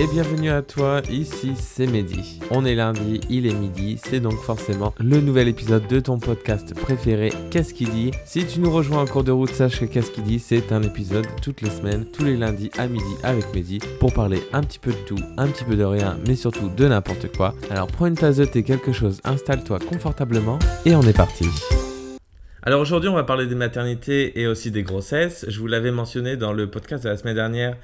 et bienvenue à toi, ici c'est Mehdi. On est lundi, il est midi, c'est donc forcément le nouvel épisode de ton podcast préféré, Qu'est-ce qui dit? Si tu nous rejoins en cours de route, sache que Qu'est-ce qui dit, c'est un épisode toutes les semaines, tous les lundis à midi avec Mehdi, pour parler un petit peu de tout, un petit peu de rien, mais surtout de n'importe quoi. Alors prends une tasse de thé, quelque chose, installe-toi confortablement, et on est parti. Alors aujourd'hui, on va parler des maternités et aussi des grossesses. Je vous l'avais mentionné dans le podcast de la semaine dernière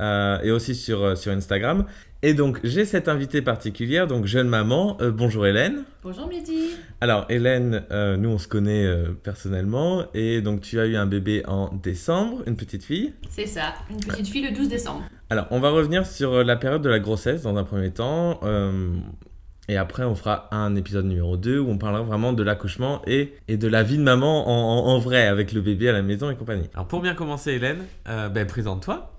euh, et aussi sur, euh, sur Instagram. Et donc, j'ai cette invitée particulière, donc jeune maman. Euh, bonjour Hélène. Bonjour Midi. Alors, Hélène, nous, on se connaît personnellement. Et donc, tu as eu un bébé en décembre, une petite fille. C'est ça, une petite fille le 12 décembre. Alors, on va revenir sur la période de la grossesse dans un premier temps. Et après, on fera un épisode numéro 2 où on parlera vraiment de l'accouchement et, et de la vie de maman en, en, vrai, avec le bébé à la maison et compagnie. Alors, pour bien commencer, Hélène, ben, présente-toi.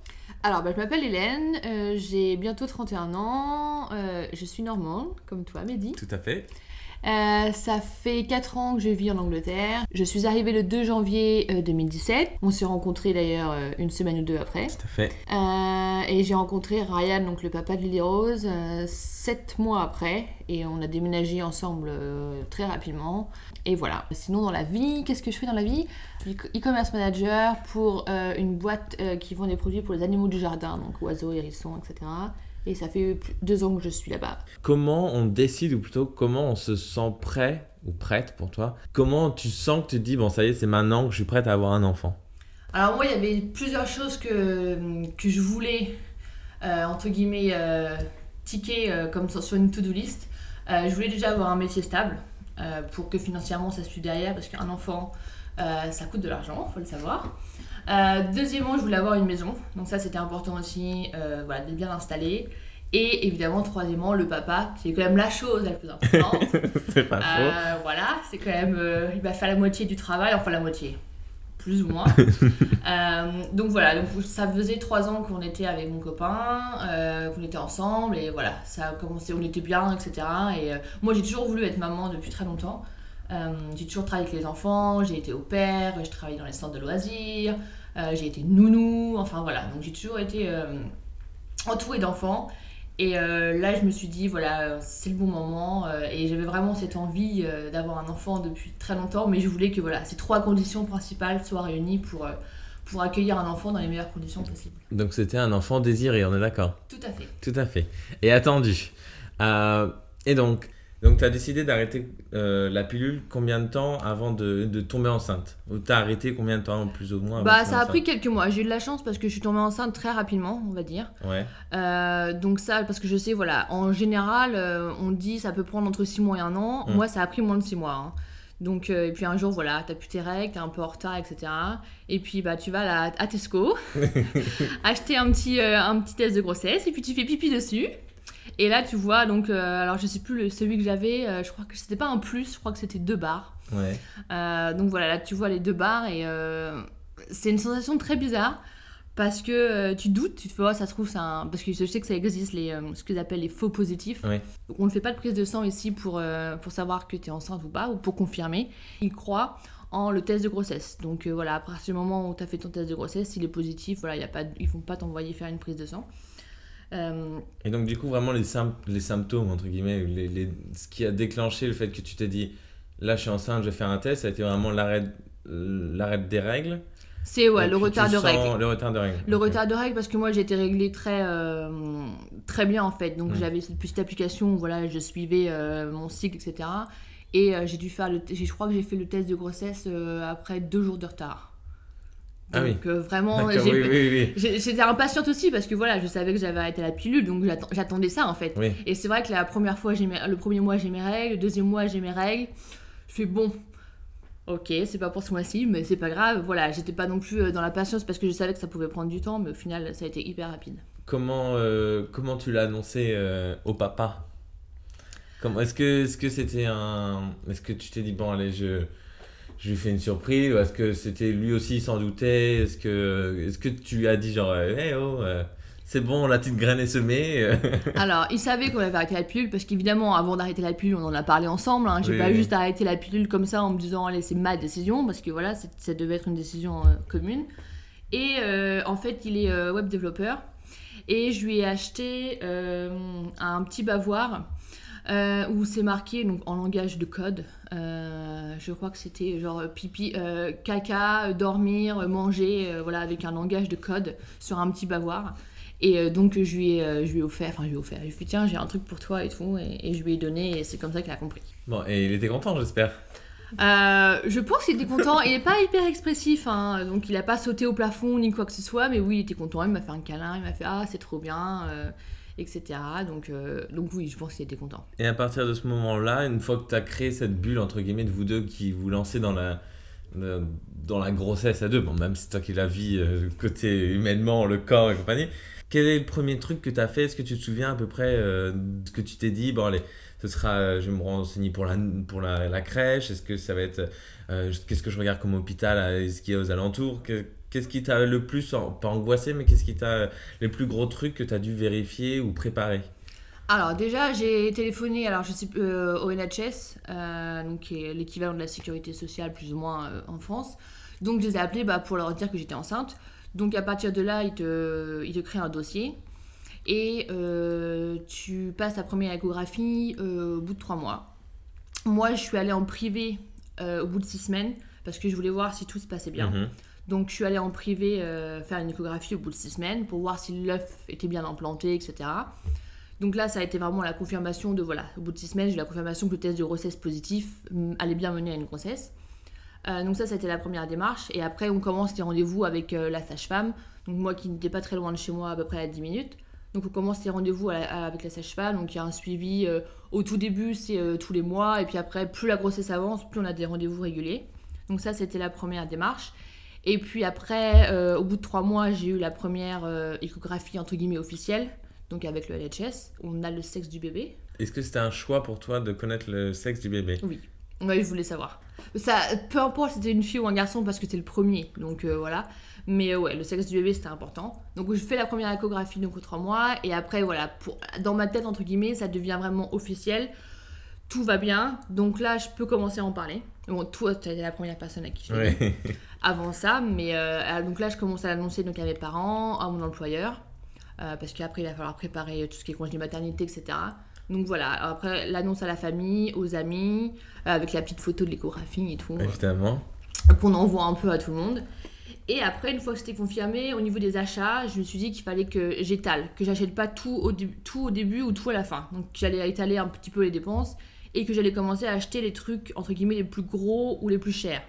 Alors, bah, je m'appelle Hélène, euh, j'ai bientôt 31 ans, euh, je suis normande, comme toi, Mehdi. Tout à fait. Euh, ça fait 4 ans que je vis en Angleterre. Je suis arrivée le 2 janvier 2017. On s'est rencontrés d'ailleurs une semaine ou deux après. Tout à fait. et j'ai rencontré Ryan, donc le papa de Lily Rose, 7 mois après. Et on a déménagé ensemble très rapidement. Et voilà. Sinon, dans la vie, qu'est-ce que je fais dans la vie? E-commerce manager pour euh, une boîte euh, qui vend des produits pour les animaux du jardin, donc oiseaux, hérissons, etc. Et ça fait deux ans que je suis là-bas. Comment on décide, ou plutôt comment on se sent prêt ou prête pour toi Comment tu sens que tu te dis, bon, ça y est, c'est maintenant que je suis prête à avoir un enfant? Alors, moi, il y avait plusieurs choses que, que je voulais, euh, entre guillemets, ticker comme sur une to-do list. je voulais déjà avoir un métier stable pour que financièrement ça suive derrière, parce qu'un enfant, euh, ça coûte de l'argent, faut le savoir. Euh, deuxièmement, je voulais avoir une maison, donc ça c'était important aussi, euh, voilà, de bien l'installer. Et évidemment, troisièmement, le papa, qui est quand même la chose la plus importante. c'est pas faux. Voilà, c'est quand même. il va faire la moitié du travail, enfin la moitié, plus ou moins. donc voilà, donc ça faisait trois ans qu'on était avec mon copain, qu'on était ensemble, et voilà, ça a commencé, on était bien, etc. Et moi j'ai toujours voulu être maman depuis très longtemps. Euh, j'ai toujours travaillé avec les enfants, j'ai été au père, j'ai travaillé dans les centres de loisirs, euh, j'ai été nounou, enfin voilà. Donc j'ai toujours été euh, entourée d'enfants. Et là, je me suis dit, voilà, c'est le bon moment. et j'avais vraiment cette envie d'avoir un enfant depuis très longtemps, mais je voulais que voilà, ces trois conditions principales soient réunies pour, pour accueillir un enfant dans les meilleures conditions possibles. Donc c'était un enfant désiré, on est d'accord? Tout à fait. Tout à fait. Et attendu. et donc, donc, tu as décidé d'arrêter euh, la pilule combien de temps avant de, de tomber enceinte? Ou tu as arrêté combien de temps, plus ou moins Bah, ça a pris quelques mois. J'ai eu de la chance parce que je suis tombée enceinte très rapidement, on va dire. Ouais. Euh, donc, ça, parce que je sais, voilà, en général, euh, on dit ça peut prendre entre 6 mois et un an. Mm. Moi, ça a pris moins de 6 mois. Hein. Donc, et puis un jour, voilà, t'as plus tes règles, t'es un peu en retard, etc. Et puis, bah, tu vas à, à Tesco, acheter un petit, un petit test de grossesse, et puis tu fais pipi dessus. Et là, tu vois, donc, euh, alors je sais plus le, celui que j'avais, euh, je crois que c'était pas un plus, je crois que c'était deux barres. Ouais. Euh, donc voilà, là tu vois les deux barres et c'est une sensation très bizarre parce que tu doutes, tu te fais, oh, ça se trouve, c'est un. Parce que je sais que ça existe, les, ce qu'ils appellent les faux positifs. Ouais. on ne fait pas de prise de sang ici pour, pour savoir que tu es enceinte ou pas, ou pour confirmer. Ils croient en le test de grossesse. Donc voilà, à partir du moment où tu as fait ton test de grossesse, s'il est positif, voilà, y a pas, ils ne vont pas t'envoyer faire une prise de sang. Euh, et donc, du coup, vraiment, les, les symptômes, entre guillemets, les, les, ce qui a déclenché le fait que tu t'es dit, là, je suis enceinte, je vais faire un test, ça a été vraiment l'arrêt des règles c'est ouais, le retard de règles. Le retard de règles. Le retard de règles parce que moi été réglée très, euh, très bien en fait. Donc j'avais cette petite application où voilà, je suivais euh, mon cycle, etc. Et j'ai dû faire le. Je crois que j'ai fait le test de grossesse après deux jours de retard. Ah donc oui. vraiment, j'étais impatiente aussi parce que voilà, je savais que j'avais arrêté la pilule, donc j'attendais ça en fait. Et c'est vrai que la première fois, le premier mois j'ai mes règles, le deuxième mois j'ai mes règles. Je fais bon, ok, c'est pas pour ce mois-ci, mais c'est pas grave. Voilà, j'étais pas non plus euh, dans la patience parce que je savais que ça pouvait prendre du temps, mais au final, ça a été hyper rapide. Comment, euh, comment tu l'as annoncé euh, au papa? Est-ce que c'était -ce un. Est-ce que tu t'es dit, bon, allez, je je lui fais une surprise Est-ce que c'était lui aussi s'en doutait Est-ce que, est que tu lui as dit genre, hey oh, euh, c'est bon, la petite graine est semée Alors, il savait qu'on avait arrêté la pilule parce qu'évidemment, avant d'arrêter la pilule, on en a parlé ensemble. Hein. J'ai pas juste arrêté la pilule comme ça en me disant, allez, c'est ma décision parce que voilà, ça devait être une décision euh, commune. Et euh, en fait, il est web développeur. Et je lui ai acheté un petit bavoir euh, où c'est marqué donc, en langage de code. Euh, je crois que c'était genre pipi, euh, caca, dormir, manger, voilà, avec un langage de code sur un petit bavoir. Et donc je lui, ai, je lui ai offert, enfin je lui ai offert, je lui ai dit tiens j'ai un truc pour toi et tout, et, je lui ai donné et c'est comme ça qu'il a compris. Bon, et il était content j'espère je pense qu'il était content. Il n'est pas hyper expressif, hein, donc il n'a pas sauté au plafond ni quoi que ce soit, mais oui, il était content. Il m'a fait un câlin, il m'a fait Ah, c'est trop bien etc. Donc, euh, donc oui, je pense qu'il était content. Et à partir de ce moment-là, une fois que tu as créé cette bulle, entre guillemets, de vous deux qui vous lancez dans la, dans la grossesse à deux, bon, même si c'est toi qui la vis euh, côté humainement, le corps et compagnie, quel est le premier truc que tu as fait? Est-ce que tu te souviens à peu près euh, de ce que tu t'es dit Bon, allez, ce sera, je vais me renseigner pour la, pour la, la crèche Est-ce que ça va être, qu'est-ce que je regarde comme hôpital Est-ce qu'il y a aux alentours Qu'est-ce qui t'a le plus, pas angoissé, mais qu'est-ce qui t'a les plus gros trucs que tu as dû vérifier ou préparer? Alors déjà, j'ai téléphoné alors je sais, euh, au NHS, euh, donc qui est l'équivalent de la sécurité sociale plus ou moins euh, en France. Donc je les ai appelés bah, pour leur dire que j'étais enceinte. Donc à partir de là, ils te, ils te créent un dossier et tu passes ta première échographie au bout de trois mois. Moi, je suis allée en privé au bout de six semaines parce que je voulais voir si tout se passait bien. Mhm. Donc je suis allée en privé euh, faire une échographie au bout de six semaines pour voir si l'œuf était bien implanté, etc. Donc là, ça a été vraiment la confirmation de, voilà, au bout de six semaines, j'ai la confirmation que le test de grossesse positif mm, allait bien mener à une grossesse. Euh, donc ça, c'était la première démarche. Et après, on commence les rendez-vous avec euh, la sage-femme. Donc moi qui n'étais pas très loin de chez moi, à peu près à 10 minutes. Donc on commence les rendez-vous avec la sage-femme. Donc il y a un suivi. au tout début, c'est tous les mois. Et puis après, plus la grossesse avance, plus on a des rendez-vous réguliers. Donc ça, c'était la première démarche. Et puis après, euh, au bout de trois mois, j'ai eu la première euh, échographie entre guillemets officielle, donc avec le LHS. On a le sexe du bébé. Est-ce que c'était un choix pour toi de connaître le sexe du bébé? Oui. Oui, je voulais savoir. Ça, peu importe si c'était une fille ou un garçon parce que c'était le premier, donc euh, voilà. Mais ouais, le sexe du bébé c'était important. Donc je fais la première échographie donc aux trois mois et après voilà, pour, dans ma tête entre guillemets, ça devient vraiment officiel. Tout va bien, donc là je peux commencer à en parler. Bon, toi, tu es la première personne à qui j'ai avant ça, mais euh, donc là, je commence à l'annoncer donc, à mes parents, à mon employeur, euh, parce qu'après, il va falloir préparer tout ce qui est congé maternité, etc. Donc voilà, après, l'annonce à la famille, aux amis, euh, avec la petite photo de l'échographie et tout. Évidemment. Qu'on envoie un peu à tout le monde. Et après, une fois que c'était confirmé, au niveau des achats, je me suis dit qu'il fallait que j'étale, que j'achète pas tout au, tout au début ou tout à la fin. Donc j'allais étaler un petit peu les dépenses et que j'allais commencer à acheter les trucs entre guillemets les plus gros ou les plus chers.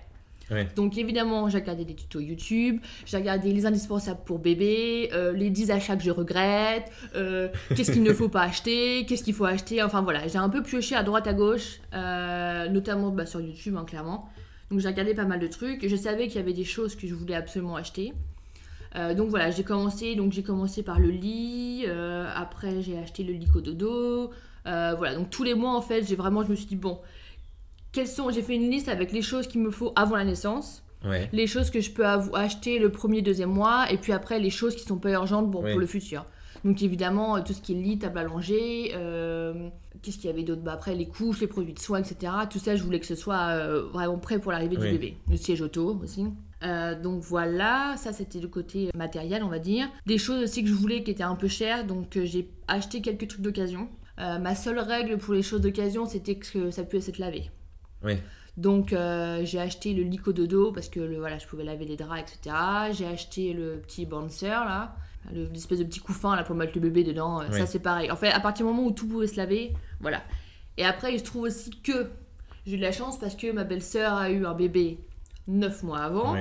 Donc évidemment, j'ai regardé des tutos YouTube, j'ai regardé les indispensables pour bébé, euh, les 10 achats que je regrette, euh, qu'est-ce qu'il ne faut pas acheter, qu'est-ce qu'il faut acheter, enfin voilà, j'ai un peu pioché à droite à gauche, euh, notamment bah, sur YouTube hein, clairement. Donc j'ai regardé pas mal de trucs, je savais qu'il y avait des choses que je voulais absolument acheter. donc voilà, j'ai commencé, donc j'ai commencé par le lit, après j'ai acheté le lit dodo, euh, voilà, donc tous les mois, en fait, j'ai vraiment, je me suis dit, bon, quelles sont, j'ai fait une liste avec les choses qu'il me faut avant la naissance. Les choses que je peux acheter le premier, deuxième mois, et puis après les choses qui sont pas urgentes pour le futur. Donc évidemment, tout ce qui est lit, table à langer, euh, qu'est-ce qu'il y avait d'autre? Bah, Après les couches, les produits de soins, etc. Tout ça, je voulais que ce soit euh, vraiment prêt pour l'arrivée du bébé. Le siège auto aussi. donc voilà, ça c'était le côté matériel, on va dire. Des choses aussi que je voulais qui étaient un peu chères, donc j'ai acheté quelques trucs d'occasion. Euh, ma seule règle pour les choses d'occasion, c'était que ça puisse être lavé. Oui. Donc euh, j'ai acheté le lico dodo parce que le, voilà, je pouvais laver les draps, etc. J'ai acheté le petit bouncer là, l'espèce de petit couffin là pour mettre le bébé dedans. Euh, ça c'est pareil. En fait, à partir du moment où tout pouvait se laver, voilà. Et après, il se trouve aussi que j'ai eu de la chance parce que ma belle-sœur a eu un bébé 9 mois avant.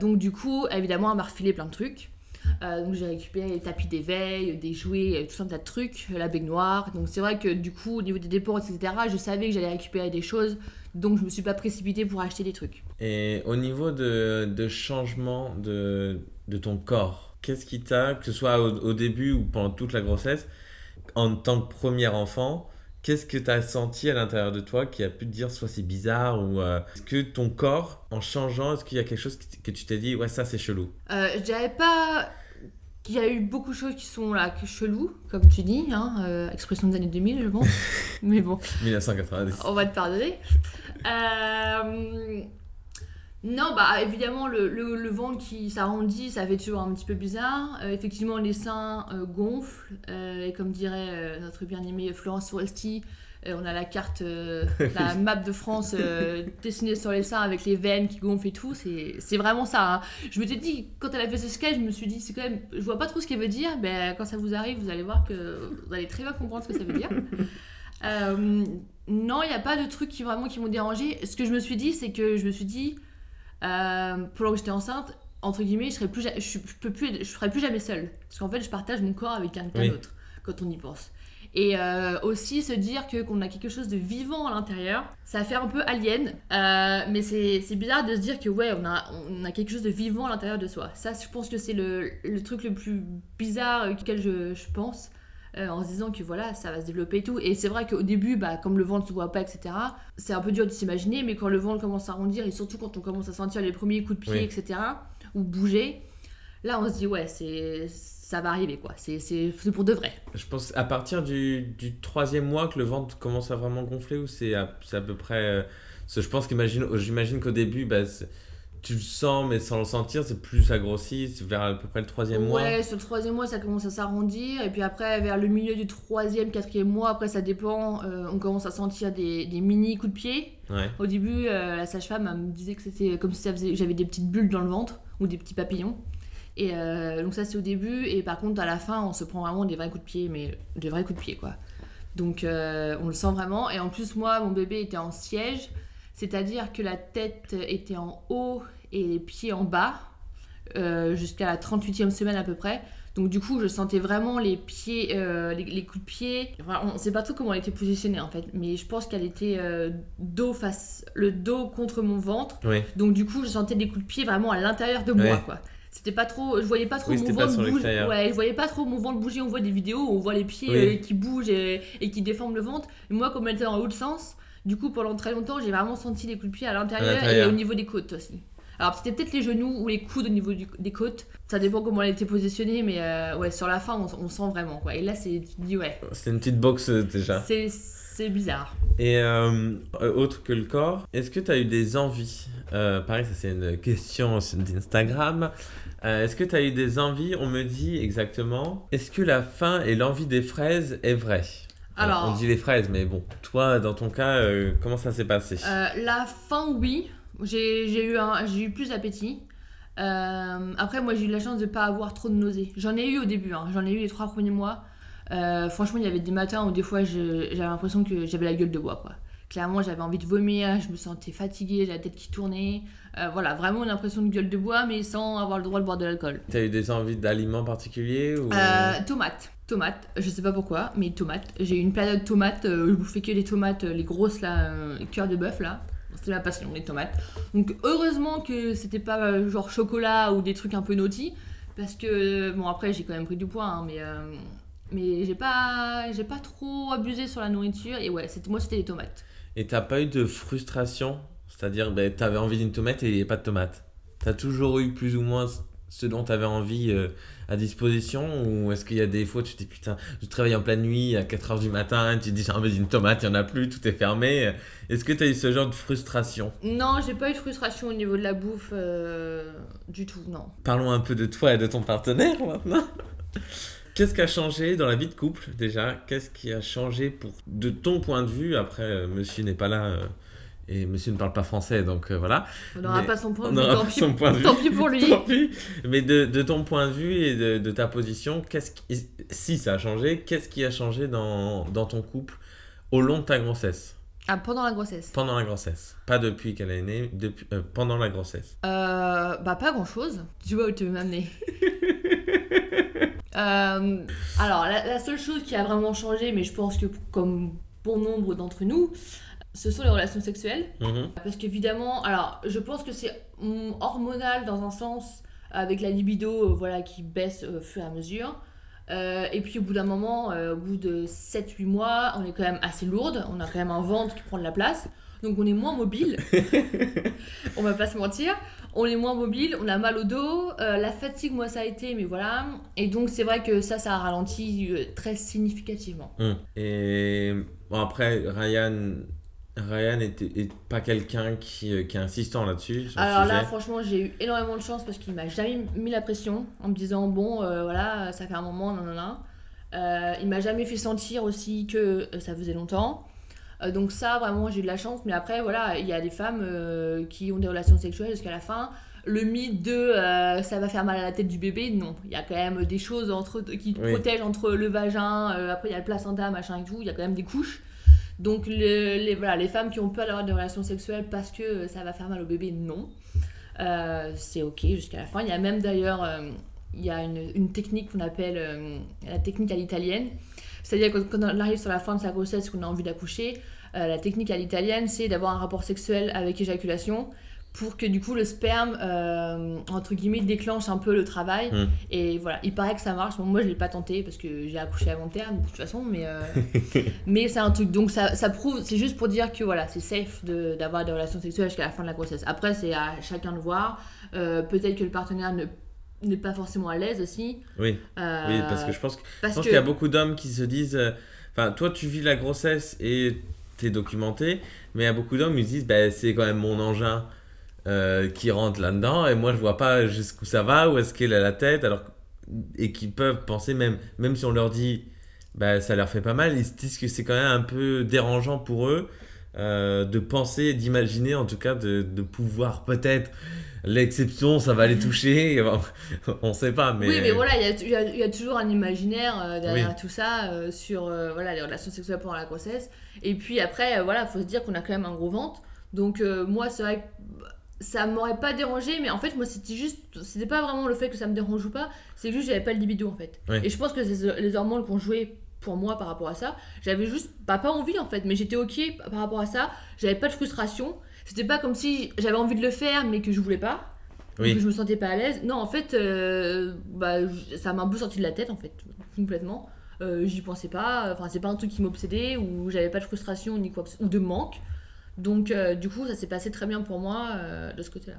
donc du coup, évidemment, elle m'a refilé plein de trucs. Euh, donc j'ai récupéré les tapis d'éveil, des jouets, tout un tas de trucs, la baignoire. Donc c'est vrai que du coup, au niveau des dépenses, etc., je savais que j'allais récupérer des choses. Donc je me suis pas précipitée pour acheter des trucs. Et au niveau de, de changement de, de ton corps, qu'est-ce qui t'a, que ce soit au, début ou pendant toute la grossesse, en tant que premier enfant, Qu'est-ce que tu as senti à l'intérieur de toi qui a pu te dire soit c'est bizarre ou euh, est-ce que ton corps, en changeant, est-ce qu'il y a quelque chose que tu t'es dit ouais ça c'est chelou? Euh, Je dirais pas qu'il y a eu beaucoup de choses qui sont là chelou, comme tu dis, hein, euh, expression des années 2000 je pense, mais bon. 1990. On va te pardonner. Non, bah évidemment, le, le, le ventre qui s'arrondit, ça fait toujours un petit peu bizarre. Euh, effectivement, les seins euh, gonflent. euh, et comme dirait notre bien-aimée Florence Foresti, on a la carte, la map de France dessinée sur les seins avec les veines qui gonflent et tout. C'est c'est vraiment ça. hein. Je me suis dit, quand elle a fait ce sketch, je me suis dit, c'est quand même. Je vois pas trop ce qu'elle veut dire. Ben, quand ça vous arrive, vous allez voir que vous allez très bien comprendre ce que ça veut dire. Non, il n'y a pas de trucs qui vraiment qui m'ont dérangé. Ce que je me suis dit, c'est que je me suis dit, euh, pendant que j'étais enceinte, entre guillemets, je serais plus, je, peux plus, je serais plus jamais seule, parce qu'en fait, je partage mon corps avec quelqu'un Oui. d'autre quand on y pense. Et euh, aussi se dire que qu'on a quelque chose de vivant à l'intérieur, ça fait un peu alien, euh, mais c'est c'est bizarre de se dire que ouais, on a, on a quelque chose de vivant à l'intérieur de soi. Ça, je pense que c'est le, le truc le plus bizarre auquel je, je pense. Euh, en se disant que voilà, ça va se développer et tout. Et c'est vrai qu'au début, bah, comme le ventre se voit pas, etc., c'est un peu dur de s'imaginer, mais quand le ventre commence à arrondir, et surtout quand on commence à sentir les premiers coups de pied, Oui. etc., ou bouger, là on se dit, ouais, c'est ça va arriver, quoi. C'est pour de vrai. Je pense à partir du, du troisième mois que le ventre commence à vraiment gonfler ou c'est à, à peu près. euh, je pense qu'imagine, j'imagine qu'au début, bah, tu le sens, mais sans le sentir, c'est plus ça grossit, vers à peu près le troisième mois. Ouais, sur le troisième mois, ça commence à s'arrondir. Et puis après, vers le milieu du troisième, quatrième mois, après, ça dépend, euh, on commence à sentir des, des mini coups de pied. Ouais. Au début, euh, la sage-femme me disait que c'était comme si faisait- j'avais des petites bulles dans le ventre ou des petits papillons. Et euh, donc ça, c'est au début. Et par contre, à la fin, on se prend vraiment des vrais coups de pied, mais des vrais coups de pied, quoi. Donc on le sent vraiment. Et en plus, moi, mon bébé était en siège, c'est-à-dire que la tête était en haut et les pieds en bas, euh, jusqu'à la 38e semaine à peu près. Donc du coup, je sentais vraiment les pieds, euh, les, les coups de pied. Enfin, on ne sait pas trop comment elle était positionnée en fait, mais je pense qu'elle était euh, dos face, le dos contre mon ventre. Donc du coup, je sentais des coups de pied vraiment à l'intérieur de moi, quoi. C'était pas trop, je voyais pas trop Oui, mon ventre bouger. Ouais, je voyais pas trop mon ventre bouger. On voit des vidéos où on voit les pieds euh, qui bougent et, et qui déforment le ventre. Et moi, comme elle était dans l'autre sens, du coup, pendant très longtemps, j'ai vraiment senti les coups de pied à l'intérieur et au niveau des côtes aussi. Alors c'était peut-être les genoux ou les coudes au niveau du- des côtes. Ça dépend comment elle était positionnée, mais euh, ouais, sur la fin, on, on sent vraiment quoi. Et là, c'est, tu te dis ouais, C'est une petite boxe euh, déjà. c'est, bizarre. Et euh, autre que le corps, est-ce que tu as eu des envies? Euh, Pareil, ça c'est une question d'Instagram. Est-ce que tu as eu des envies? On me dit exactement. Est-ce que la faim et l'envie des fraises est vraie? Alors- on dit les fraises, mais bon, toi, dans ton cas, euh, comment ça s'est passé? Euh, la fin, oui. J'ai, eu, un, j'ai eu plus d'appétit. Euh, après, moi, j'ai eu la chance de pas avoir trop de nausées. J'en ai eu au début, hein. j'en ai eu les trois premiers mois. Franchement, il y avait des matins où des fois, j'avais l'impression que j'avais la gueule de bois, quoi. Clairement, j'avais envie de vomir, je me sentais fatiguée, j'avais la tête qui tournait. Euh, voilà, vraiment une impression de gueule de bois, mais sans avoir le droit de boire de l'alcool. Tu as eu des envies d'aliments particuliers ou... Euh, tomate. Tomate, je sais pas pourquoi, mais tomate. J'ai eu une période tomate, euh, je bouffais que des tomates, euh, les grosses là, euh, cœur de bœuf là. C'était ma passion, les tomates. Donc heureusement que c'était pas genre chocolat ou des trucs un peu naughty, parce que bon après j'ai quand même pris du poids, hein, mais mais j'ai pas j'ai pas trop abusé sur la nourriture et ouais, moi c'était les tomates. Et t'as pas eu de frustration? C'est-à-dire, ben, t'avais envie d'une tomate et il n'y a pas de tomate. T'as toujours eu plus ou moins ce dont t'avais envie euh, à disposition? Ou est-ce qu'il y a des fois tu te dis putain, je travaille en pleine nuit à 4h du matin, tu te dis j'ai envie d'une tomate, il n'y en a plus, tout est fermé. Est-ce que t'as eu ce genre de frustration? Non, j'ai pas eu de frustration au niveau de la bouffe euh, du tout, non. Parlons un peu de toi et de ton partenaire maintenant. Qu'est-ce qui a changé dans la vie de couple déjà? Qu'est-ce qui a changé pour de ton point de vue? Après, euh, monsieur n'est pas là euh, et monsieur ne parle pas français, donc euh, voilà. On n'aura pas son point de vue, tant pis, son point de vue. tant pis pour lui. Tant pis. Mais de, de ton point de vue et de, de ta position, qu'est-ce qui, si ça a changé, qu'est-ce qui a changé dans, dans ton couple au long de ta grossesse? Ah, pendant la grossesse Pendant la grossesse. Pas depuis qu'elle est née, depuis, euh, pendant la grossesse. Euh, bah pas grand chose. Tu vois où tu veux m'amener. Euh, alors la, la seule chose qui a vraiment changé, mais je pense que comme bon nombre d'entre nous, ce sont les relations sexuelles. Mhm. Parce qu'évidemment, alors je pense que c'est hormonal dans un sens, avec la libido euh, voilà, qui baisse au fur et à mesure. Euh, et puis au bout d'un moment, euh, au bout de 7-8 mois, on est quand même assez lourde, on a quand même un ventre qui prend de la place, donc on est moins mobile. on va pas se mentir. On est moins mobile, on a mal au dos, euh, la fatigue, moi ça a été, mais voilà. Et donc c'est vrai que ça, ça a ralenti euh, très significativement. Mhm. Et bon, après, Ryan Ryan est, pas quelqu'un qui, euh, qui est insistant là-dessus. Alors là, franchement, j'ai eu énormément de chance parce qu'il m'a jamais mis la pression en me disant bon, euh, voilà, ça fait un moment, non, non, non. Euh, il m'a jamais fait sentir aussi que ça faisait longtemps. Donc ça, vraiment, j'ai de la chance. Mais après, voilà, il y a des femmes qui ont des relations sexuelles jusqu'à la fin. Le mythe de ça va faire mal à la tête du bébé, non. Il y a quand même des choses entre, qui protègent entre le vagin, après il y a le placenta, machin et tout. Il y a quand même des couches. Donc les, voilà, les femmes qui ont peur d'avoir des relations sexuelles parce que ça va faire mal au bébé, non. Euh, c'est ok jusqu'à la fin. Il y a même d'ailleurs euh, il y a une, une technique qu'on appelle euh, la technique à l'italienne. C'est-à-dire que quand on arrive sur la fin de sa grossesse, qu'on a envie d'accoucher, la technique à l'italienne, c'est d'avoir un rapport sexuel avec éjaculation pour que du coup le sperme euh, entre guillemets déclenche un peu le travail. Hmm. et voilà. Il paraît que ça marche. Moi je l'ai pas tenté parce que j'ai accouché avant terme de toute façon mais euh, mais c'est un truc. Donc ça, ça prouve c'est juste pour dire que voilà c'est safe d'avoir des relations sexuelles jusqu'à la fin de la grossesse. Après c'est à chacun de voir. Euh, peut-être que le partenaire ne n'est pas forcément à l'aise aussi. Oui. Oui parce que je pense qu'il y a beaucoup d'hommes qui se disent enfin toi tu vis la grossesse et t'es documenté mais il y a beaucoup d'hommes qui se disent bah, c'est quand même mon engin euh, qui rentrent là-dedans et moi je vois pas jusqu'où ça va, où est-ce qu'elle a la tête, alors et qui peuvent penser même, même si on leur dit bah, ça leur fait pas mal, ils se disent que c'est quand même un peu dérangeant pour eux euh, de penser, d'imaginer en tout cas de, de pouvoir peut-être l'exception, ça va les toucher, on sait pas. Mais... Oui, mais voilà, il y, y, a toujours un imaginaire euh, derrière tout ça sur voilà, les relations sexuelles pendant la grossesse. Et puis après, voilà, faut se dire qu'on a quand même un gros ventre. Donc moi, c'est vrai que ça m'aurait pas dérangé, mais en fait, moi, c'était juste. C'était pas vraiment le fait que ça me dérange ou pas, c'est juste que j'avais pas le libido en fait. Et je pense que les hormones qui ont joué pour moi par rapport à ça. J'avais juste pas envie en fait, mais j'étais ok par rapport à ça. J'avais pas de frustration. C'était pas comme si j'avais envie de le faire, mais que je voulais pas. Oui. Que je me sentais pas à l'aise. Non, en fait, euh, bah, ça m'a un peu sorti de la tête en fait, complètement. Euh, j'y pensais pas. Enfin, c'est pas un truc qui m'obsédait ou j'avais pas de frustration ni quoi ou de manque. Donc, euh, du coup, ça s'est passé très bien pour moi de ce côté-là.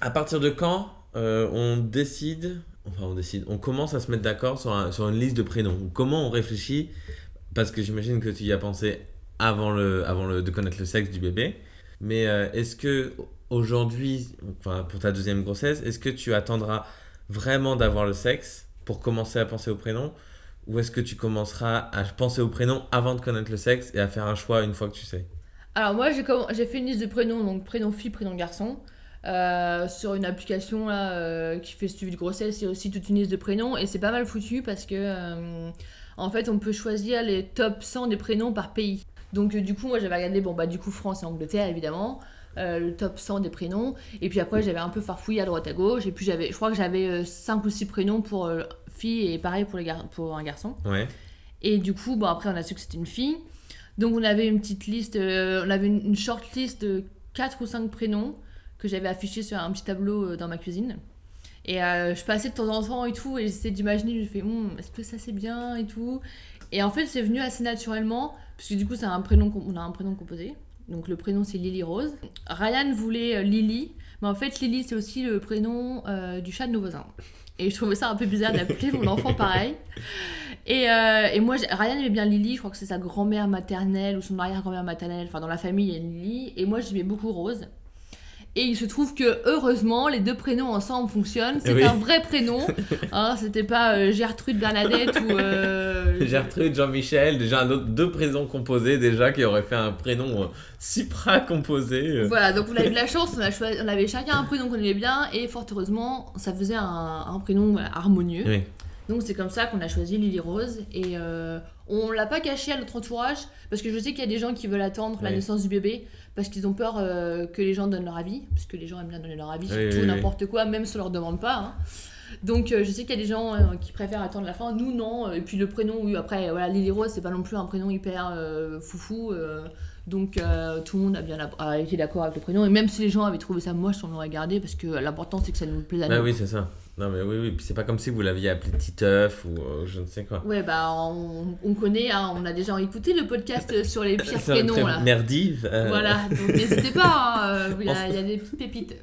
À partir de quand on décide, enfin on décide, on commence à se mettre d'accord sur, sur, une liste de prénoms? Comment on réfléchit? Parce que j'imagine que tu y as pensé avant, le, avant le, de connaître le sexe du bébé. Mais est-ce que aujourd'hui, pour ta deuxième grossesse, est-ce que tu attendras vraiment d'avoir le sexe pour commencer à penser au prénom? Ou est-ce que tu commenceras à penser au prénom avant de connaître le sexe et à faire un choix une fois que tu sais? Alors moi j'ai fait une liste de prénoms, donc prénom fille, prénom garçon. Euh, sur une application euh, qui fait suivi de grossesse, il y a aussi toute une liste de prénoms et c'est pas mal foutu parce que euh, en fait on peut choisir les top 100 des prénoms par pays. Donc du coup moi j'avais regardé bon bah du coup France et Angleterre évidemment. le top 100 des prénoms et puis après j'avais un peu farfouillé à droite à gauche et puis j'avais je crois que j'avais 5 ou 6 prénoms pour fille et pareil pour, les pour un garçon ouais. et du coup bon après on a su que c'était une fille donc on avait une petite liste, euh, on avait une, short list de 4 ou 5 prénoms que j'avais affichés sur un petit tableau euh, dans ma cuisine. Et euh, je passais de temps en temps et tout, et j'essayais d'imaginer, je fais, hum, est-ce que ça c'est bien et tout? Et en fait, c'est venu assez naturellement, parce que du coup, c'est un prénom, on a un prénom composé. Donc le prénom c'est Lily Rose. Ryan voulait Lily, mais en fait Lily c'est aussi le prénom du chat de nos voisins. Et je trouvais ça un peu bizarre d'appeler mon enfant pareil. Et, euh, et, moi, Ryan aimait bien Lily, je crois que c'est sa grand-mère maternelle ou son arrière-grand-mère maternelle, enfin dans la famille il y a Lily, et moi j'aimais beaucoup Rose. Et il se trouve que heureusement, les deux prénoms ensemble fonctionnent. C'est un vrai prénom. Hein, C'était pas euh, Gertrude Bernadette ou. Euh, Gertrude Jean-Michel, déjà un autre, deux prénoms composés déjà qui auraient fait un prénom supra composé. Voilà, donc on a eu de la chance, on, a on avait chacun un prénom qu'on aimait bien et fort heureusement, ça faisait un, un prénom harmonieux. Oui. Donc c'est comme ça qu'on a choisi Lily Rose et euh, on l'a pas caché à notre entourage parce que je sais qu'il y a des gens qui veulent attendre la naissance du bébé parce qu'ils ont peur euh, que les gens donnent leur avis parce que les gens aiment bien donner leur avis sur tout n'importe quoi même si on leur demande pas. Hein. Donc euh, je sais qu'il y a des gens qui préfèrent attendre la fin, nous non. Et puis le prénom, oui, après voilà Lily Rose c'est pas non plus un prénom hyper foufou. Donc tout le monde a bien été d'accord avec le prénom. Et même si les gens avaient trouvé ça moche, on l'aurait gardé parce que l'important c'est que ça nous plaise à bah nous. oui, c'est ça. Non, mais oui, oui. Puis c'est pas comme si vous l'aviez appelé Titeuf ou euh, je ne sais quoi. Ouais, bah on, on connaît, hein, on a déjà écouté le podcast sur les pires prénoms. Là. Merdive. Euh. Voilà, donc n'hésitez pas, hein, euh, il, y a, il, y a, des petites pépites.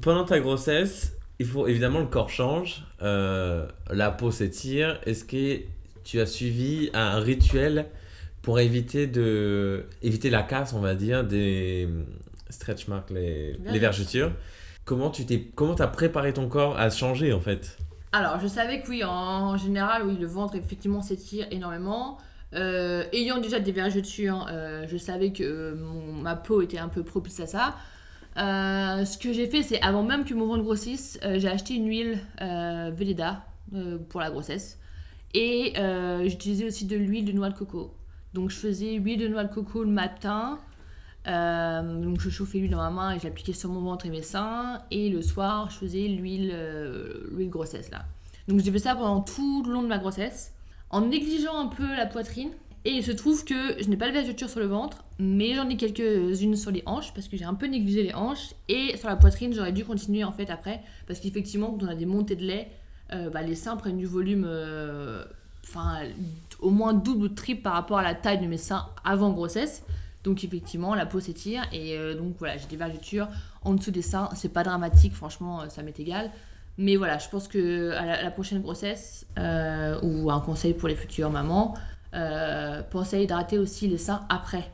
pendant ta grossesse, il faut évidemment le corps change, la peau s'étire. Est-ce que tu as suivi un rituel pour éviter, de, éviter la casse, on va dire, des stretch marks, les, les vergetures? Comment tu t'es, comment as préparé ton corps à changer en fait? Alors, je savais que oui, en général, oui, le ventre effectivement s'étire énormément. Euh, ayant déjà des vergetures, euh, je savais que mon- ma peau était un peu propice à ça. Euh, ce que j'ai fait, c'est avant même que mon ventre grossisse, euh, j'ai acheté une huile euh, euh, pour la grossesse. Et euh, j'utilisais aussi de l'huile de noix de coco. Donc je faisais huile de noix de coco le matin. Euh, donc je chauffais l'huile dans ma main et je l'appliquais sur mon ventre et mes seins. Et le soir, je faisais l'huile euh, l'huile grossesse là. Donc j'ai fait ça pendant tout le long de ma grossesse, en négligeant un peu la poitrine. Et il se trouve que je n'ai pas de vergeture sur le ventre, mais j'en ai quelques-unes sur les hanches parce que j'ai un peu négligé les hanches. Et sur la poitrine, j'aurais dû continuer en fait après parce qu'effectivement, quand on a des montées de lait, euh, bah, les seins prennent du volume, enfin au moins double ou triple par rapport à la taille de mes seins avant grossesse. Donc effectivement, la peau s'étire et euh, donc voilà, j'ai des vergetures en dessous des seins. C'est pas dramatique, franchement, euh, ça m'est égal. Mais voilà, je pense que à la, prochaine grossesse, euh, ou un conseil pour les futures mamans, pensez à hydrater aussi les seins après.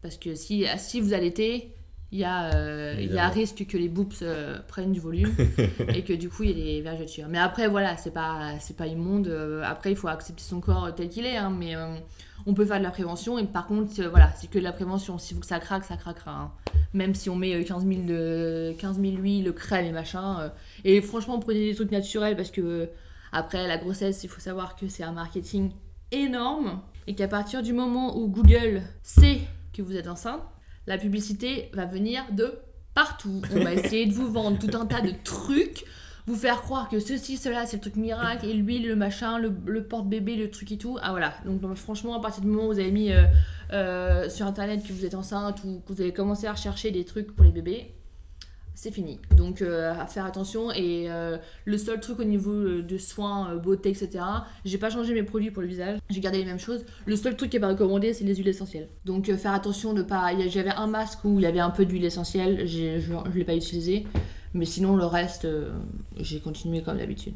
Parce que si, si vous allaitez, il y, a, euh, il y a risque que les boobs euh, prennent du volume et que du coup il y ait des vergetures. Mais après, voilà, c'est pas, c'est pas immonde. Euh, Après, il faut accepter son corps tel qu'il est. hein, mais euh, on peut faire de la prévention. Et par contre, voilà, c'est que de la prévention. Si vous que ça craque, ça craquera. hein. Même si on met euh, 15 000, de, 15 000 huiles, crème et machin. et franchement, prenez des trucs naturels parce que après la grossesse, il faut savoir que c'est un marketing énorme et qu'à partir du moment où Google sait que vous êtes enceinte, la publicité va venir de partout. On va essayer de vous vendre tout un tas de trucs, vous faire croire que ceci, cela, c'est le truc miracle, et l'huile, le machin, le, porte-bébé, le truc et tout. Ah voilà. Donc donc, franchement, à partir du moment où vous avez mis euh, euh, sur internet que vous êtes enceinte ou que vous avez commencé à rechercher des trucs pour les bébés, c'est fini. Donc euh, à faire attention et euh, le seul truc au niveau euh, de soins, beauté, etc. J'ai pas changé mes produits pour le visage, j'ai gardé les mêmes choses. Le seul truc qui est pas recommandé, c'est les huiles essentielles. Donc faire attention de pas. J'avais un masque où il y avait un peu d'huile essentielle, je, je l'ai pas utilisé, mais sinon le reste, j'ai continué comme d'habitude.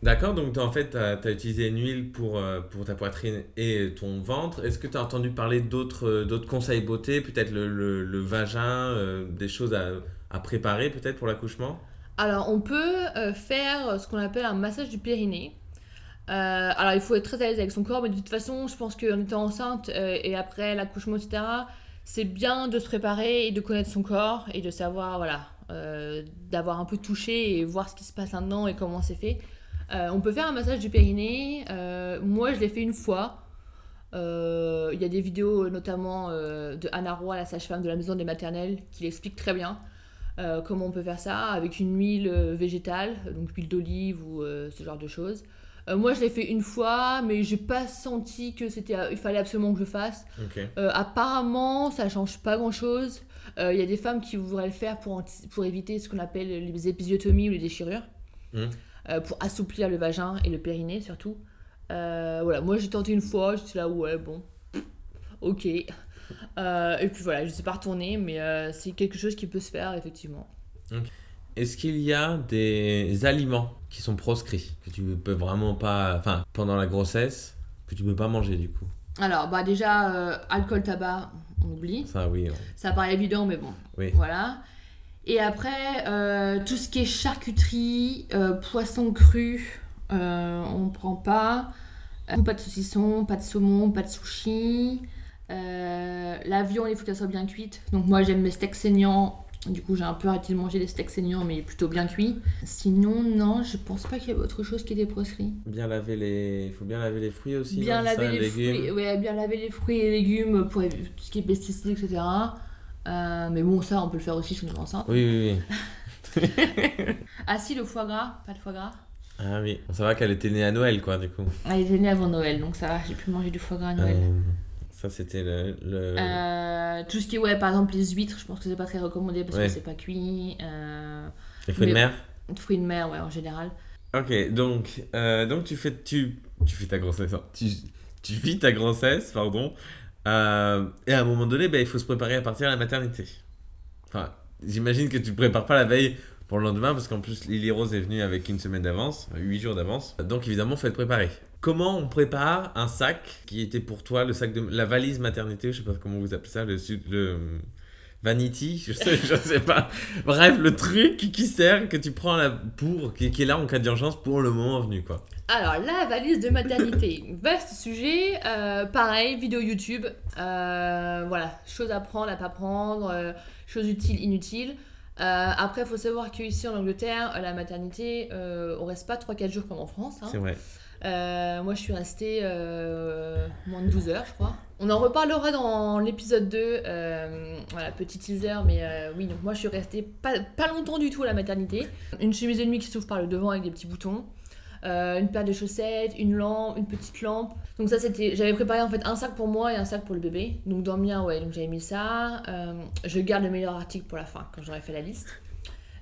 D'accord, donc en fait, tu as, utilisé une huile pour, pour ta poitrine et ton ventre. Est-ce que tu as entendu parler d'autres conseils beauté, peut-être le, le, vagin, des choses à, à préparer peut-être pour l'accouchement? Alors, on peut euh, faire ce qu'on appelle un massage du périnée. Euh, alors, il faut être très à l'aise avec son corps, mais de toute façon, je pense qu'en étant enceinte euh, et après l'accouchement, etc., c'est bien de se préparer et de connaître son corps et de savoir, voilà, euh, d'avoir un peu touché et voir ce qui se passe là-dedans et comment c'est fait. Euh, on peut faire un massage du périnée. Euh, moi, je l'ai fait une fois. Euh, Il y a des vidéos, notamment euh, de Anna Roy, la sage-femme de la maison des maternelles, qui l'explique très bien. Euh, comment on peut faire ça avec une huile euh, végétale, donc huile d'olive ou euh, ce genre de choses. Euh, moi, je l'ai fait une fois, mais j'ai pas senti que c'était, il fallait absolument que je le fasse. Apparemment, ça change pas grand chose. Il y a des femmes qui voudraient le faire pour, pour éviter ce qu'on appelle les épisiotomies ou les déchirures. Euh, pour assouplir le vagin et le périnée surtout. Voilà, moi j'ai tenté une fois, j'étais là, ouais, bon, ok. Euh, et puis voilà, je suis pas retournée, mais euh, c'est quelque chose qui peut se faire effectivement. Est-ce qu'il y a des aliments qui sont proscrits, que tu ne peux vraiment pas. Enfin, pendant la grossesse, que tu ne peux pas manger du coup? Alors, bah déjà, euh, alcool, tabac, on oublie. Ça, oui. on- Ça paraît évident, mais bon, Oui. voilà. Et après, tout ce qui est charcuterie, poisson cru, on ne prend pas. Pas de saucisson, pas de saumon, pas de sushi. Euh, la viande, il faut qu'elle soit bien cuite. Donc moi, j'aime mes steaks saignants. Du coup, j'ai un peu arrêté de manger les steaks saignants, mais plutôt bien cuits. Sinon, non, je pense pas qu'il y avait autre chose qui était proscrit. Bien laver les. Il faut bien laver les fruits aussi. Bien non, c'est laver ça, les fruits, ouais, bien laver les fruits et légumes pour tout ce qui est pesticides, etc. Euh, mais bon, ça, on peut le faire aussi si on est enceinte. Oui, oui, oui. Ah si, le foie gras, pas de foie gras. Ah oui. Ça va qu'elle était née à Noël, quoi, du coup. Elle était née avant Noël, donc ça va, j'ai pu manger du foie gras à Noël. Euh, ça, c'était le. le- Euh, tout ce qui est, ouais, par exemple, les huîtres, je pense que c'est pas très recommandé parce Ouais. que c'est pas cuit. Euh, les fruits de mer fruits de mer, ouais, en général. Ok, donc, euh, donc tu fais, tu, tu fais ta grossesse, hein. tu, tu vis ta grossesse, pardon, et à un moment donné, ben, il faut se préparer à partir à la maternité. Enfin, j'imagine que tu ne prépares pas la veille pour le lendemain, parce qu'en plus, Lily Rose est venue avec une semaine d'avance, euh, huit jours d'avance, donc évidemment, il faut être préparé. Comment on prépare un sac qui était pour toi le sac de la valise maternité, je sais pas comment vous appelez ça, le, le vanity, je sais, je sais pas. Bref, le truc qui sert que tu prends là pour qui, qui est là en cas d'urgence pour le moment venu quoi. Alors, la valise de maternité. Vaste sujet. euh, pareil, vidéo YouTube. Euh, voilà, choses à prendre, à pas prendre, euh, choses utiles, inutiles. Euh, après, il faut savoir qu'ici en Angleterre, la maternité, on reste pas 3-4 jours comme en France. hein. C'est vrai. Euh, moi, je suis restée euh, moins de 12 heures, je crois. On en reparlera dans l'épisode 2. euh, voilà, petit teaser, mais oui, donc moi, je suis restée pas, pas longtemps du tout à la maternité. Une chemise de nuit qui s'ouvre par le devant avec des petits boutons. une paire de chaussettes, une lampe, une petite lampe. Donc ça c'était, j'avais préparé en fait un sac pour moi et un sac pour le bébé. Donc dans le mien ouais, donc j'avais mis ça. Je garde le meilleur article pour la fin quand j'aurai fait la liste.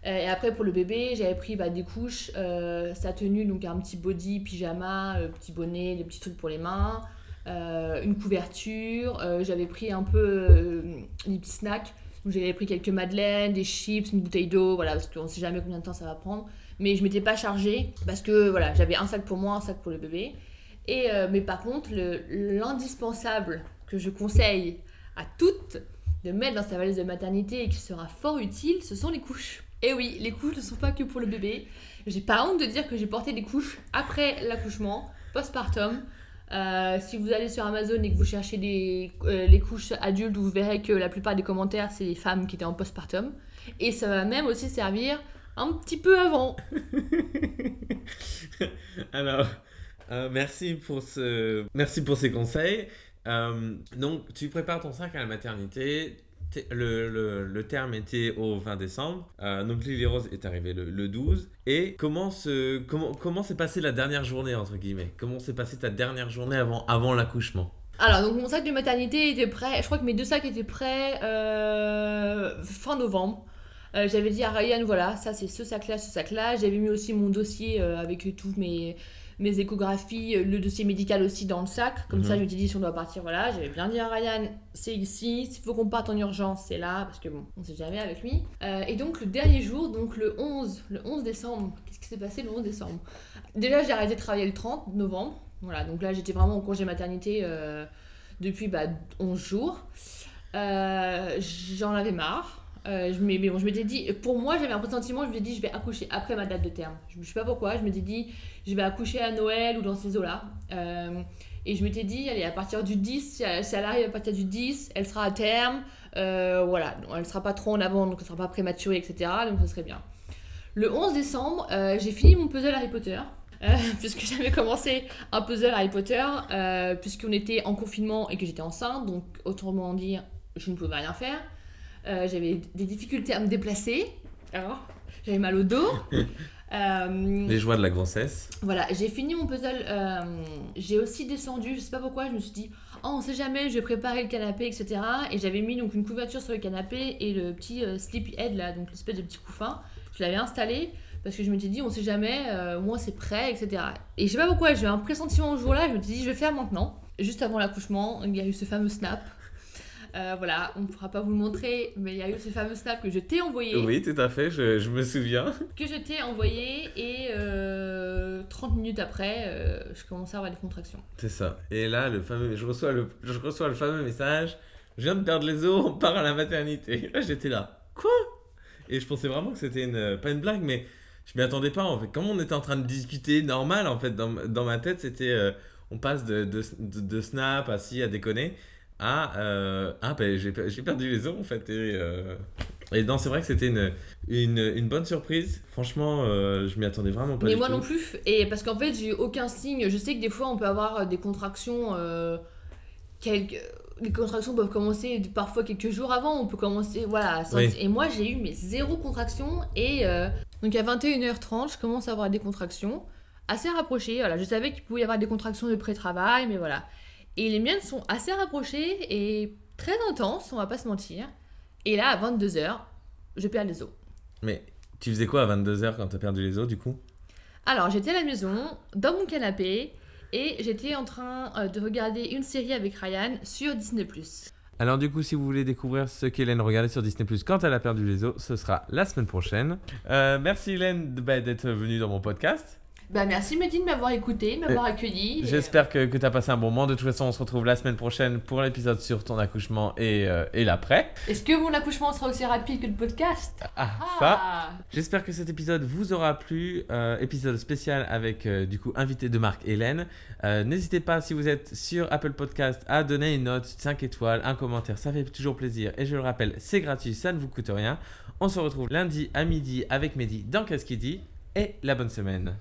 Euh, et après pour le bébé, j'avais pris bah, des couches, euh, sa tenue, donc un petit body, pyjama, euh, petit bonnet, des petits trucs pour les mains, une couverture. j'avais pris un peu des petits snacks. J'avais pris quelques madeleines, des chips, une bouteille d'eau, voilà, parce qu'on sait jamais combien de temps ça va prendre. Mais je m'étais pas chargée parce que voilà, j'avais un sac pour moi, un sac pour le bébé. Et, mais par contre, le- l'indispensable que je conseille à toutes de mettre dans sa valise de maternité et qui sera fort utile, ce sont les couches. Et oui, les couches ne sont pas que pour le bébé. J'ai pas honte de dire que j'ai porté des couches après l'accouchement, postpartum. Euh, si vous allez sur Amazon et que vous cherchez des, euh, les couches adultes, vous verrez que la plupart des commentaires, c'est les femmes qui étaient en postpartum. Et ça va même aussi servir un petit peu avant. Alors, euh, merci pour merci pour ces conseils. Euh, donc, tu prépares ton sac à la maternité. Le, le, terme était au 20 décembre. Euh, donc, Lily Rose est arrivée le, le 12. Et comment se, comment, comment s'est passée la dernière journée, entre guillemets? Comment s'est passée ta dernière journée avant, avant l'accouchement? Alors, donc mon sac de maternité était prêt. Je crois que mes deux sacs étaient prêts euh, fin novembre. Euh, J'avais dit à Ryan, voilà, ça c'est ce sac-là, ce sac-là. J'avais mis aussi mon dossier avec toutes mes, mes échographies, euh, le dossier médical aussi dans le sac. Comme Mhm. ça, je me suis dit, si on doit partir, voilà. J'avais bien dit à Ryan, c'est ici. S'il faut qu'on parte en urgence, c'est là. Parce que bon, on sait jamais avec lui. Euh, et donc, le dernier jour, donc le 11, le 11 décembre, qu'est-ce qui s'est passé le 11 décembre? Déjà, j'ai arrêté de travailler le 30 novembre. Voilà, donc là, j'étais vraiment en congé maternité euh, depuis bah, 11 jours. Euh, J'en avais marre. Euh, mais bon, je m'étais dit, pour moi, j'avais un pressentiment, je me suis dit, je vais accoucher après ma date de terme. Je ne sais pas pourquoi, je m'étais dit, je vais accoucher à Noël ou dans ces eaux-là. Euh, et je m'étais dit, allez, à partir du 10, si elle, arrive à partir du 10, elle sera à terme. Euh, voilà, elle ne sera pas trop en avant, donc elle ne sera pas prématurée, etc. Donc ça serait bien. Le 11 décembre, j'ai fini mon puzzle Harry Potter. puisque j'avais commencé un puzzle Harry Potter, puisqu'on était en confinement et que j'étais enceinte, donc autrement dire, je ne pouvais rien faire. Euh, j'avais des difficultés à me déplacer. Alors, j'avais mal au dos. Euh, Les joies de la grossesse. voilà, j'ai fini mon puzzle. euh, j'ai aussi descendu, je sais pas pourquoi, je me suis dit, oh, on sait jamais, je vais préparer le canapé, etc. Et j'avais mis donc une couverture sur le canapé et le petit euh, sleepy head là, donc l'espèce de petit couffin. Je l'avais installé parce que je m'étais dit, on sait jamais, euh, au moins c'est prêt, etc. Et je sais pas pourquoi, j'ai eu un pressentiment au jour-là, je me suis dit, je vais faire maintenant. Juste avant l'accouchement, il y a eu ce fameux snap. Euh, voilà, on ne pourra pas vous le montrer, mais il y a eu ce fameux snap que je t'ai envoyé Oui, tout à fait, je, je me souviens. que je t'ai envoyé et euh, 30 minutes après, euh, je commençais à avoir des contractions. C'est ça. Et là, le fameux, je reçois le, je reçois le fameux message. Je viens de perdre les os, on part à la maternité. Là, j'étais là. Quoi? Et je pensais vraiment que c'était une, pas une blague, mais je m'y attendais pas. En fait, comme on était en train de discuter normal, en fait, dans, dans ma tête, c'était, euh, on passe de, de, de, de snap à si à déconner à, euh, ah ben j'ai, j'ai perdu les os en fait. Et, euh, et non, c'est vrai que c'était une, une, une bonne surprise. Franchement, euh, je m'y attendais vraiment pas. Mais du moi tout. non plus, et parce qu'en fait, j'ai aucun signe. Je sais que des fois, on peut avoir des contractions. euh, quelques... Les contractions peuvent commencer parfois quelques jours avant, on peut commencer, voilà. sans- Oui. Et moi, j'ai eu mes zéro contractions, et euh, donc à 21h30, je commence à avoir des contractions assez rapprochées. Voilà, je savais qu'il pouvait y avoir des contractions de pré-travail, mais voilà. Et les miennes sont assez rapprochées et très intenses, on va pas se mentir. Et là, à 22h, je perds les os. Mais tu faisais quoi à 22h quand t'as perdu les os du coup? Alors, j'étais à la maison, dans mon canapé, et j'étais en train euh, de regarder une série avec Ryan sur Disney+. Alors du coup, si vous voulez découvrir ce qu'Hélène regardait sur Disney Plus quand elle a perdu les os, ce sera la semaine prochaine. Euh, merci Hélène bah, d'être venue dans mon podcast. Bah merci Mehdi de m'avoir écouté, de m'avoir accueilli. et, J'espère que, que tu as passé un bon moment. De toute façon, on se retrouve la semaine prochaine pour l'épisode sur ton accouchement et, euh, et l'après. euh, Est-ce que mon accouchement sera aussi rapide que le podcast? Ah, ça. Ah J'espère que cet épisode vous aura plu. Euh, épisode spécial avec euh, du coup invité de marque Hélène. Euh, N'hésitez pas si vous êtes sur Apple Podcast à donner une note 5 étoiles, un commentaire, ça fait toujours plaisir. Et je le rappelle, c'est gratuit, ça ne vous coûte rien. On se retrouve lundi à midi avec Mehdi dans Qu'est-ce qu'il dit? Et la bonne semaine.